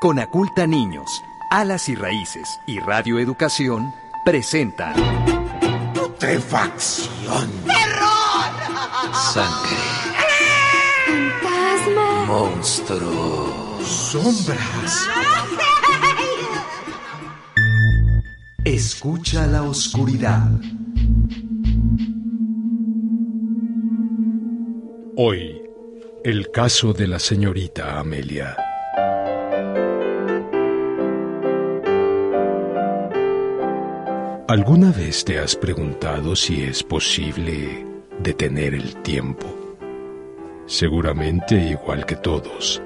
Conaculta Niños, Alas y Raíces y Radio Educación presentan Putrefacción. ¡Terror! Sangre. Fantasma. Monstruos. Sombras. Escucha la oscuridad. Hoy, el caso de la señorita Amelia. ¿Alguna vez te has preguntado si es posible detener el tiempo? Seguramente, igual que todos,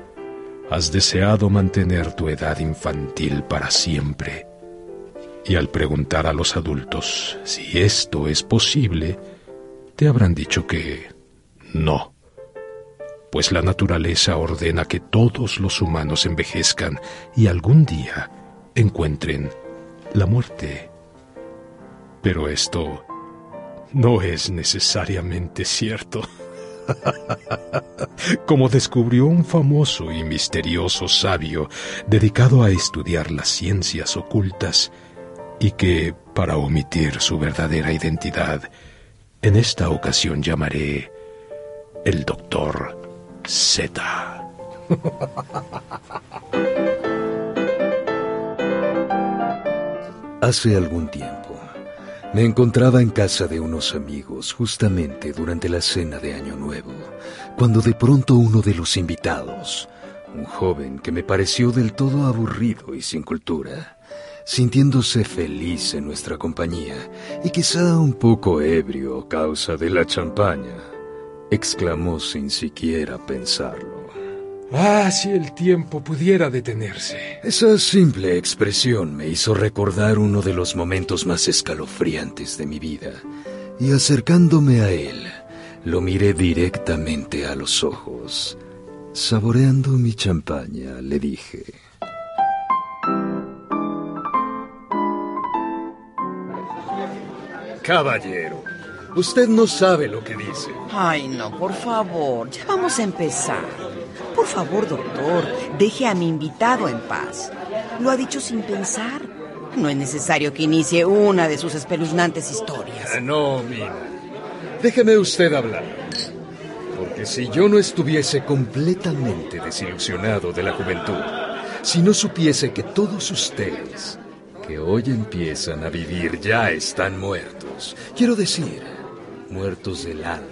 has deseado mantener tu edad infantil para siempre. Y al preguntar a los adultos si esto es posible, te habrán dicho que no. Pues la naturaleza ordena que todos los humanos envejezcan y algún día encuentren la muerte. Pero esto no es necesariamente cierto. Como descubrió un famoso y misterioso sabio dedicado a estudiar las ciencias ocultas y que, para omitir su verdadera identidad, en esta ocasión llamaré el doctor Z. Hace algún tiempo me encontraba en casa de unos amigos justamente durante la cena de Año Nuevo, cuando de pronto uno de los invitados, un joven que me pareció del todo aburrido y sin cultura, sintiéndose feliz en nuestra compañía y quizá un poco ebrio a causa de la champaña, exclamó sin siquiera pensarlo. Ah, si el tiempo pudiera detenerse. Esa simple expresión me hizo recordar uno de los momentos más escalofriantes de mi vida, y acercándome a él, lo miré directamente a los ojos. Saboreando mi champaña, le dije... Caballero, usted no sabe lo que dice. Ay, no, por favor, ya vamos a empezar. Por favor, doctor, deje a mi invitado en paz. Lo ha dicho sin pensar. No es necesario que inicie una de sus espeluznantes historias. Ah, no, Mina. Déjeme usted hablar. Porque si yo no estuviese completamente desilusionado de la juventud, si no supiese que todos ustedes que hoy empiezan a vivir ya están muertos, quiero decir, muertos del alma,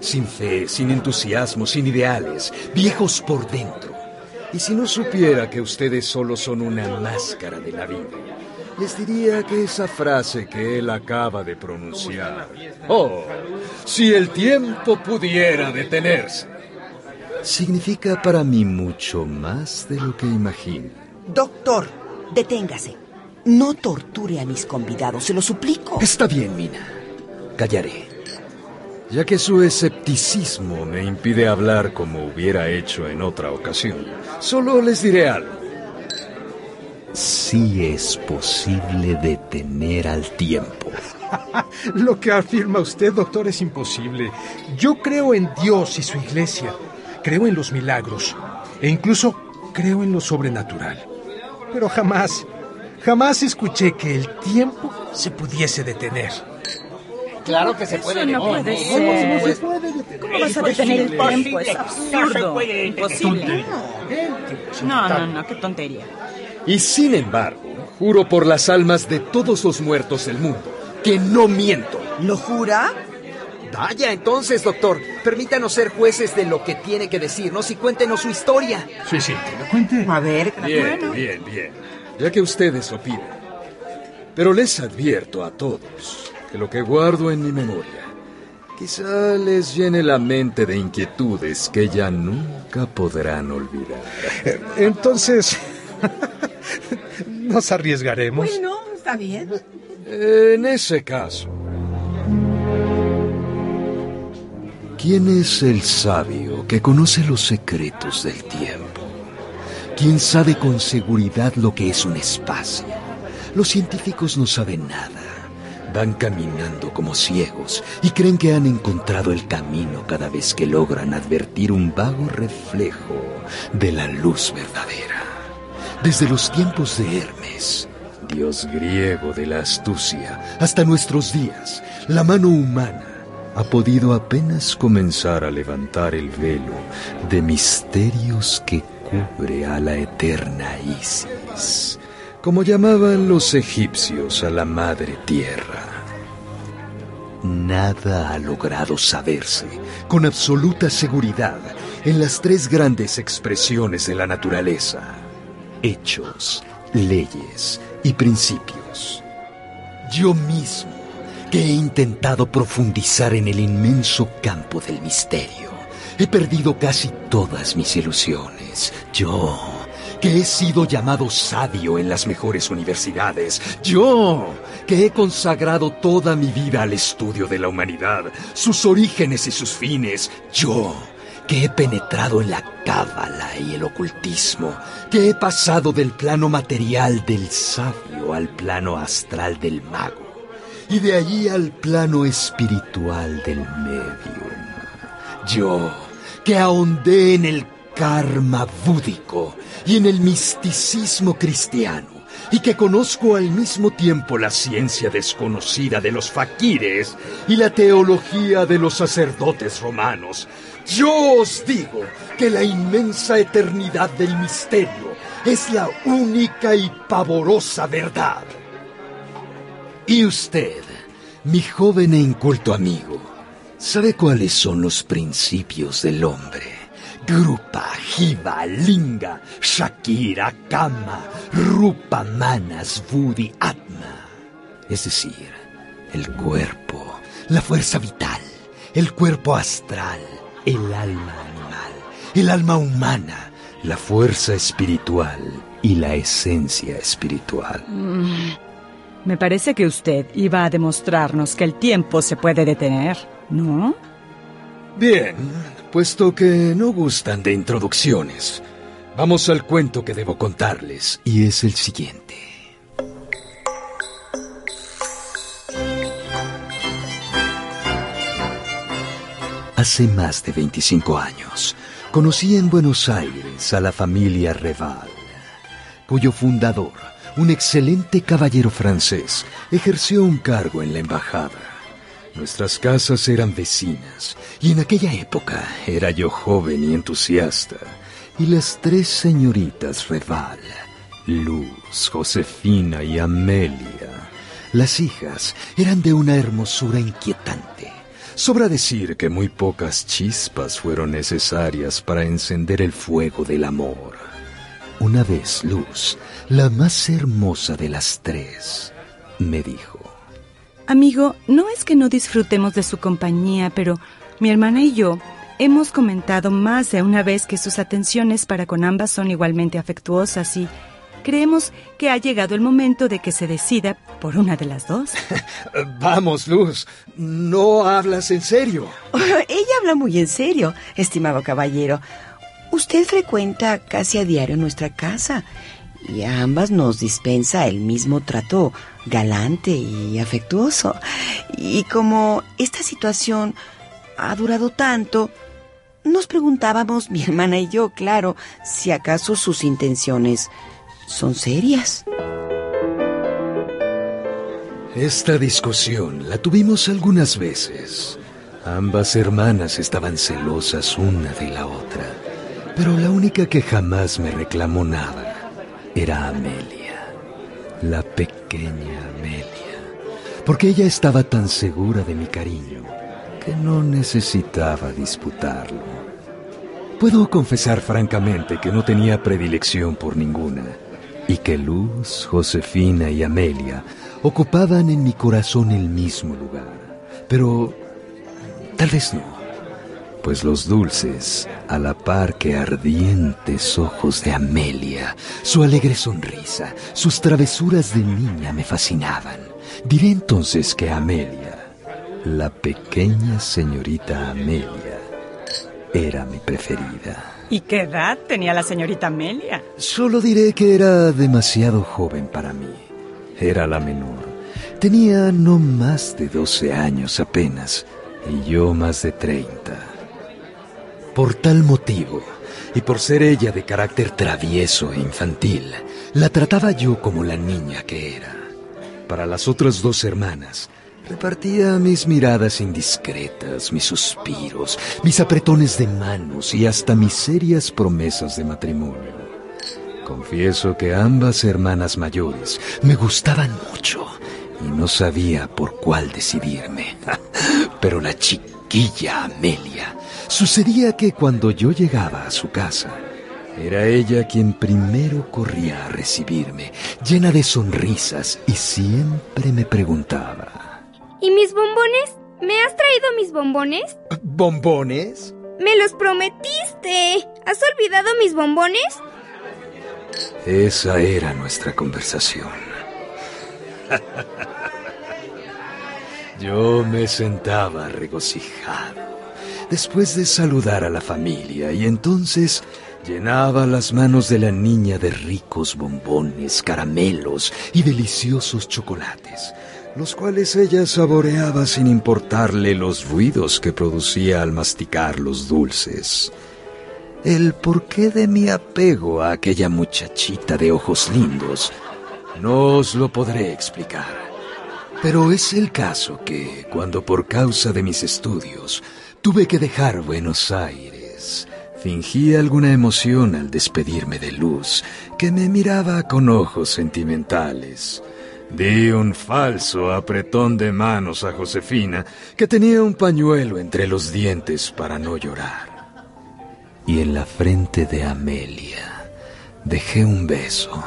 sin fe, sin entusiasmo, sin ideales, viejos por dentro. Y si no supiera que ustedes solo son una máscara de la vida, les diría que esa frase que él acaba de pronunciar, oh, si el tiempo pudiera detenerse, significa para mí mucho más de lo que imagino. Doctor, deténgase. No torture a mis convidados, se lo suplico. Está bien, Mina. Callaré. Ya que su escepticismo me impide hablar como hubiera hecho en otra ocasión, solo les diré algo. Sí es posible detener al tiempo. Lo que afirma usted, doctor, es imposible. Yo creo en Dios y su iglesia. Creo en los milagros. E incluso creo en lo sobrenatural. Pero jamás, jamás escuché que el tiempo se pudiese detener. Claro que se puede. Eso no puede ser. ¿Cómo vas a detener el tiempo? Es absurdo. Imposible. No, no, no, qué tontería. Y sin embargo, juro por las almas de todos los muertos del mundo que no miento. ¿Lo jura? Vaya, entonces, doctor, permítanos ser jueces de lo que tiene que decirnos y cuéntenos su historia. Sí, sí, que lo cuente. A ver, Bien, bien, bien. Ya que ustedes lo piden. Pero les advierto a todos que lo que guardo en mi memoria quizá les llene la mente de inquietudes que ya nunca podrán olvidar. Eh, Entonces, nos arriesgaremos. Bueno, está bien. En ese caso, ¿quién es el sabio que conoce los secretos del tiempo? ¿Quién sabe con seguridad lo que es un espacio? Los científicos no saben nada. Van caminando como ciegos y creen que han encontrado el camino cada vez que logran advertir un vago reflejo de la luz verdadera. desde los tiempos de Hermes, dios griego de la astucia, hasta nuestros días, la mano humana ha podido apenas comenzar a levantar el velo de misterios que cubre a la eterna Isis, como llamaban los egipcios a la madre tierra. Nada ha logrado saberse con absoluta seguridad en las tres grandes expresiones de la naturaleza, hechos, leyes y principios. Yo mismo, que he intentado profundizar en el inmenso campo del misterio, he perdido casi todas mis ilusiones. Yo, que he sido llamado sabio en las mejores universidades. Yo, que he consagrado toda mi vida al estudio de la humanidad, sus orígenes y sus fines. Yo, que he penetrado en la cábala y el ocultismo, que he pasado del plano material del sabio al plano astral del mago, y de allí al plano espiritual del medium. Yo, que ahondé en el karma búdico y en el misticismo cristiano, y que conozco al mismo tiempo la ciencia desconocida de los faquires y la teología de los sacerdotes romanos, yo os digo que la inmensa eternidad del misterio es la única y pavorosa verdad. Y usted, mi joven e inculto amigo, ¿sabe cuáles son los principios del hombre? Grupa, Jiva, Linga, Shakira, Kama, Rupa, Manas, Budi, Atma. Es decir, el cuerpo, la fuerza vital, el cuerpo astral, el alma animal, el alma humana, la fuerza espiritual y la esencia espiritual. Mm, me parece que usted iba a demostrarnos que el tiempo se puede detener, ¿no? Bien, puesto que no gustan de introducciones, vamos al cuento que debo contarles, y es el siguiente. Hace más de 25 años, conocí en Buenos Aires a la familia Reval, cuyo fundador, un excelente caballero francés, ejerció un cargo en la embajada. Nuestras casas eran vecinas y en aquella época era yo joven y entusiasta. Y las tres señoritas Reval, Luz, Josefina y Amelia, las hijas, eran de una hermosura inquietante Sobra decir que muy pocas chispas fueron necesarias para encender el fuego del amor. Una vez Luz, la más hermosa de las tres, me dijo. Amigo, no es que no disfrutemos de su compañía, pero mi hermana y yo hemos comentado más de una vez que sus atenciones para con ambas son igualmente afectuosas y creemos que ha llegado el momento de que se decida por una de las dos. Vamos, Luz, no hablas en serio. Ella habla muy en serio, estimado caballero. Usted frecuenta casi a diario nuestra casa y a ambas nos dispensa el mismo trato galante y afectuoso. Y como esta situación ha durado tanto, nos preguntábamos, mi hermana y yo, claro, si acaso sus intenciones son serias. Esta discusión la tuvimos algunas veces. Ambas hermanas estaban celosas una de la otra, pero la única que jamás me reclamó nada era Amelia, la pequeña Amelia, porque ella estaba tan segura de mi cariño que no necesitaba disputarlo. Puedo confesar francamente que no tenía predilección por ninguna y que Luz, Josefina y Amelia ocupaban en mi corazón el mismo lugar. Pero tal vez no, pues los dulces, a la par que ardientes ojos de Amelia, su alegre sonrisa, sus travesuras de niña me fascinaban. Diré entonces que Amelia, la pequeña señorita Amelia, era mi preferida. ¿Y qué edad tenía la señorita Amelia? Solo diré que era demasiado joven para mí. Era la menor. Tenía no más de 12 años apenas y yo más de 30. Por tal motivo, y por ser ella de carácter travieso e infantil, la trataba yo como la niña que era. Para las otras dos hermanas, repartía mis miradas indiscretas, mis suspiros, mis apretones de manos y hasta mis serias promesas de matrimonio. Confieso que ambas hermanas mayores me gustaban mucho y no sabía por cuál decidirme. Pero la chiquilla Amelia sucedía que cuando yo llegaba a su casa, era ella quien primero corría a recibirme, llena de sonrisas, y siempre me preguntaba. ¿Y mis bombones? ¿Me has traído mis bombones? ¿Bombones? Me los prometiste. ¿Has olvidado mis bombones? Esa era nuestra conversación. Yo me sentaba regocijado después de saludar a la familia y entonces llenaba las manos de la niña de ricos bombones, caramelos y deliciosos chocolates, los cuales ella saboreaba sin importarle los ruidos que producía al masticar los dulces. El porqué de mi apego a aquella muchachita de ojos lindos no os lo podré explicar. Pero es el caso que, cuando por causa de mis estudios tuve que dejar Buenos Aires, fingí alguna emoción al despedirme de Luz, que me miraba con ojos sentimentales. Di un falso apretón de manos a Josefina, que tenía un pañuelo entre los dientes para no llorar y en la frente de Amelia dejé un beso,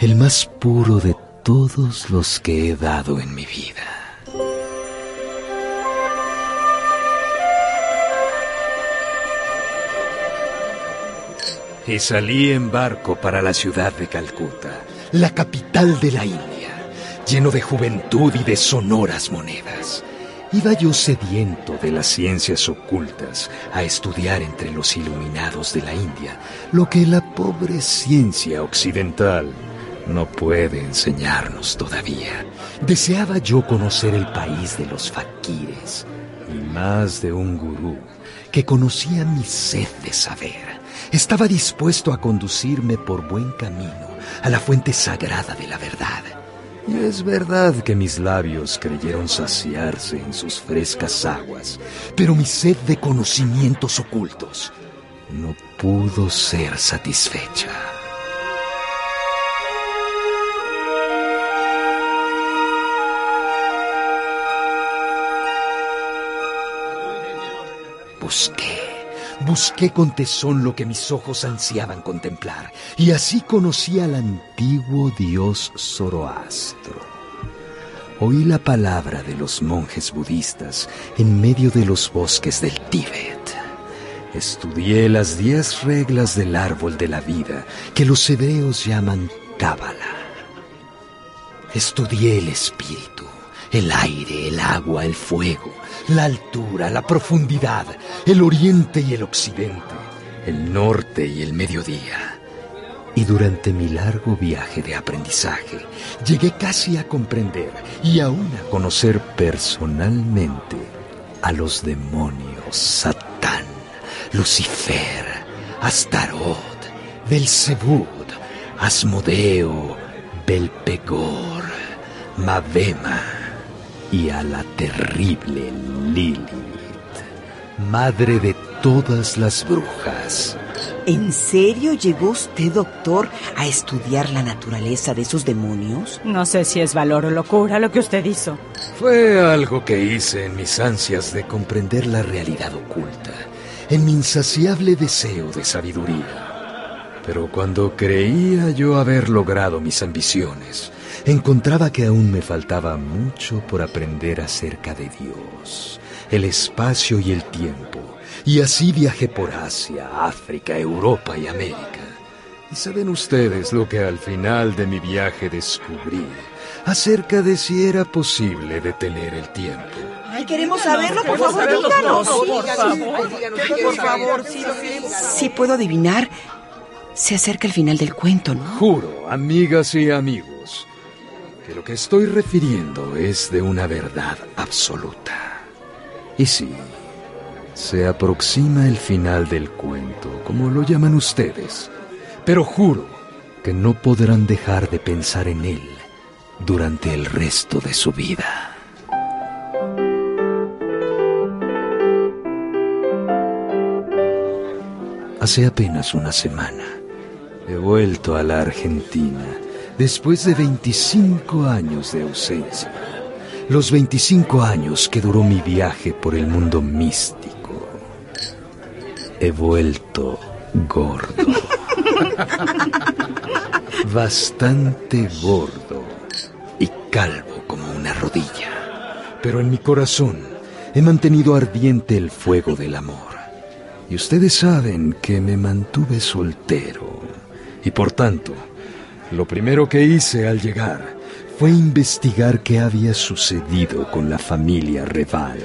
el más puro de todos los que he dado en mi vida. Y salí en barco para la ciudad de Calcuta, la capital de la India, lleno de juventud y de sonoras monedas. Iba yo sediento de las ciencias ocultas a estudiar entre los iluminados de la India lo que la pobre ciencia occidental no puede enseñarnos todavía. Deseaba yo conocer el país de los faquires y más de un gurú que conocía mi sed de saber. Estaba dispuesto a conducirme por buen camino a la fuente sagrada de la verdad y es verdad que mis labios creyeron saciarse en sus frescas aguas, pero mi sed de conocimientos ocultos no pudo ser satisfecha. Busqué Busqué con tesón lo que mis ojos ansiaban contemplar, y así conocí al antiguo dios Zoroastro. Oí la palabra de los monjes budistas en medio de los bosques del Tíbet. Estudié las diez reglas del árbol de la vida que los hebreos llaman Cábala. Estudié el espíritu, el aire, el agua, el fuego, la altura, la profundidad, el oriente y el occidente, el norte y el mediodía. Y durante mi largo viaje de aprendizaje, llegué casi a comprender y aún a conocer personalmente a los demonios Satán, Lucifer, Astaroth, Belzebud, Asmodeo, Belpegor, Mavema y a la terrible Lilith, madre de todas las brujas. ¿En serio llegó usted, doctor, a estudiar la naturaleza de esos demonios? No sé si es valor o locura lo que usted hizo. Fue algo que hice en mis ansias de comprender la realidad oculta, en mi insaciable deseo de sabiduría. Pero cuando creía yo haber logrado mis ambiciones, encontraba que aún me faltaba mucho por aprender acerca de Dios, el espacio y el tiempo, y así viajé por Asia, África, Europa y América. Y saben ustedes lo que al final de mi viaje descubrí acerca de si era posible detener el tiempo. Ay, queremos saberlo, por favor, díganos. Por favor, sí, sí puedo adivinar. Se acerca el final del cuento, ¿no? Juro, amigas y amigos, que lo que estoy refiriendo es de una verdad absoluta. Y sí, Se aproxima el final del cuento, como lo llaman ustedes, pero juro que no podrán dejar de pensar en él durante el resto de su vida. Hace apenas una semana he vuelto a la Argentina después de 25 años de ausencia. Los 25 años que duró mi viaje por el mundo místico. He vuelto gordo. Bastante gordo y calvo como una rodilla. Pero en mi corazón he mantenido ardiente el fuego del amor. Y ustedes saben que me mantuve soltero. Y por tanto, lo primero que hice al llegar fue investigar qué había sucedido con la familia Reval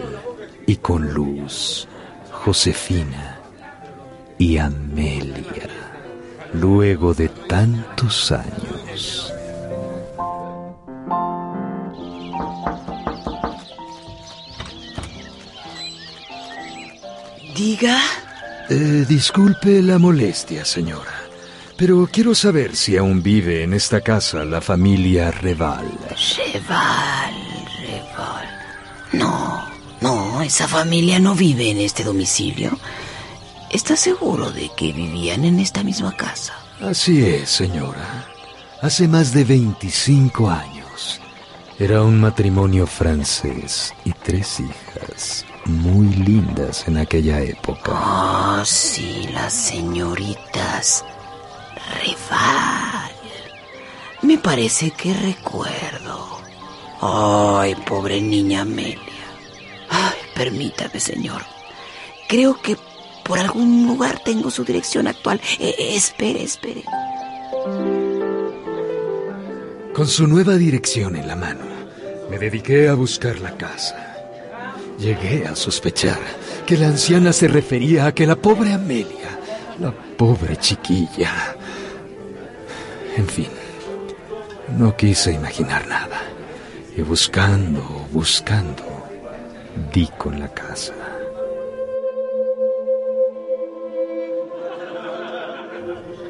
y con Luz, Josefina y Amelia, luego de tantos años. Diga. Eh, disculpe la molestia, señora, pero quiero saber si aún vive en esta casa la familia Reval. Reval, Reval. No, no, esa familia no vive en este domicilio. ¿Estás seguro de que vivían en esta misma casa? Así es, señora. Hace más de 25 años. Era un matrimonio francés y tres hijas muy lindas en aquella época. Ah, sí, las señoritas. Rival. Me parece que recuerdo. Ay, pobre niña Amelia. Ay, permítame, señor. Creo que por algún lugar tengo su dirección actual. Eh, eh, espere, espere. Con su nueva dirección en la mano, me dediqué a buscar la casa. Llegué a sospechar que la anciana se refería a que la pobre Amelia, la pobre chiquilla... En fin, no quise imaginar nada. Y buscando, buscando, di con la casa.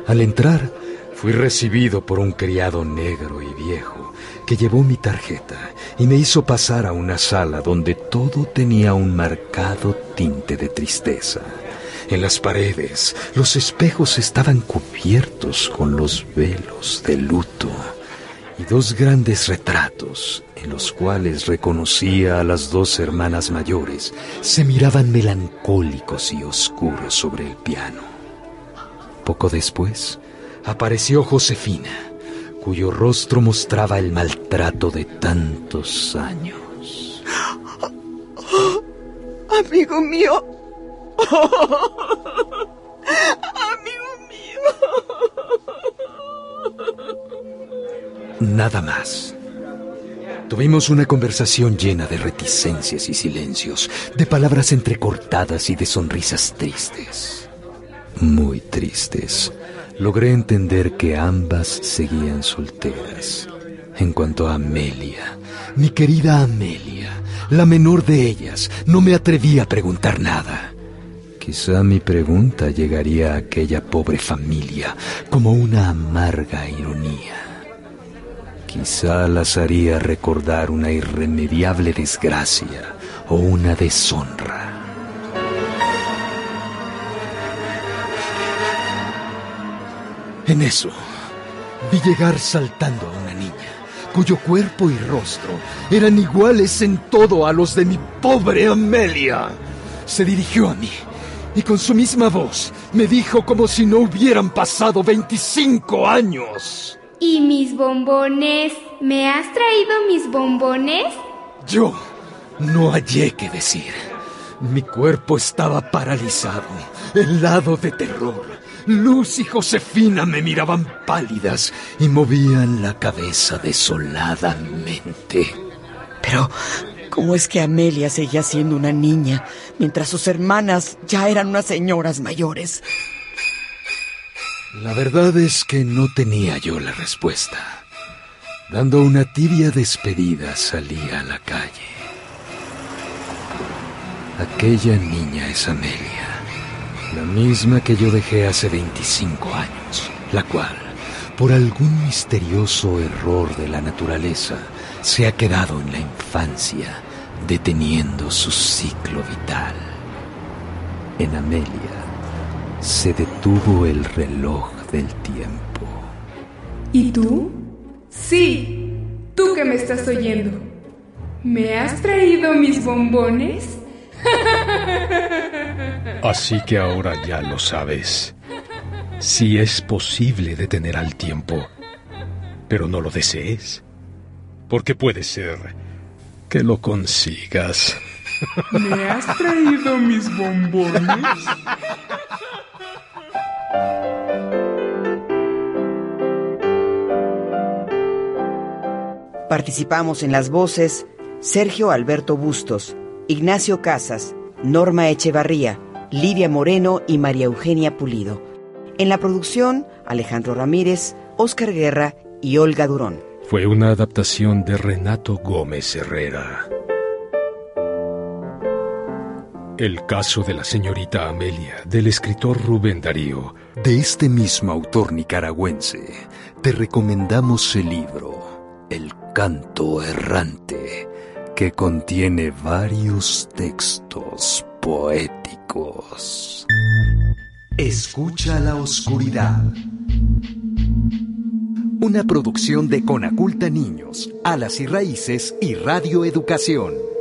Al entrar, fui recibido por un criado negro y viejo que llevó mi tarjeta y me hizo pasar a una sala donde todo tenía un marcado tinte de tristeza. En las paredes, los espejos estaban cubiertos con los velos de luto y dos grandes retratos en los cuales reconocía a las dos hermanas mayores se miraban melancólicos y oscuros sobre el piano. Poco después, apareció Josefina, cuyo rostro mostraba el maltrato de tantos años. Amigo mío. Amigo mío. Nada más. Tuvimos una conversación llena de reticencias y silencios, de palabras entrecortadas y de sonrisas tristes. Muy tristes. Logré entender que ambas seguían solteras. En cuanto a Amelia, mi querida Amelia, la menor de ellas, no me atreví a preguntar nada. Quizá mi pregunta llegaría a aquella pobre familia como una amarga ironía. Quizá las haría recordar una irremediable desgracia o una deshonra. En eso, vi llegar saltando a una niña, cuyo cuerpo y rostro eran iguales en todo a los de mi pobre Amelia. Se dirigió a mí y con su misma voz me dijo como si no hubieran pasado 25 años. ¿Y mis bombones? ¿Me has traído mis bombones? Yo no hallé qué decir. Mi cuerpo estaba paralizado, helado de terror. Luz y Josefina me miraban pálidas y movían la cabeza desoladamente. Pero, ¿cómo es que Amelia seguía siendo una niña mientras sus hermanas ya eran unas señoras mayores? La verdad es que no tenía yo la respuesta. Dando una tibia despedida salí a la calle. Aquella niña es Amelia, la misma que yo dejé hace 25 años, la cual, por algún misterioso error de la naturaleza, se ha quedado en la infancia, deteniendo su ciclo vital. En Amelia se detuvo el reloj del tiempo. ¿Y tú? Sí, tú que me estás oyendo. ¿Me has traído mis bombones? Así que ahora ya lo sabes. Si es posible detener al tiempo, pero no lo desees. Porque puede ser que lo consigas. ¿Me has traído mis bombones? Participamos en las voces Sergio Alberto Bustos, Ignacio Casas, Norma Echevarría, Lidia Moreno y María Eugenia Pulido. En la producción, Alejandro Ramírez, Óscar Guerra y Olga Durón. Fue una adaptación de Renato Gómez Herrera. El caso de la señorita Amelia, del escritor Rubén Darío. De este mismo autor nicaragüense, te recomendamos el libro El canto errante, que contiene varios textos poéticos. Escucha la oscuridad. Una producción de Conaculta Niños, Alas y Raíces y Radio Educación.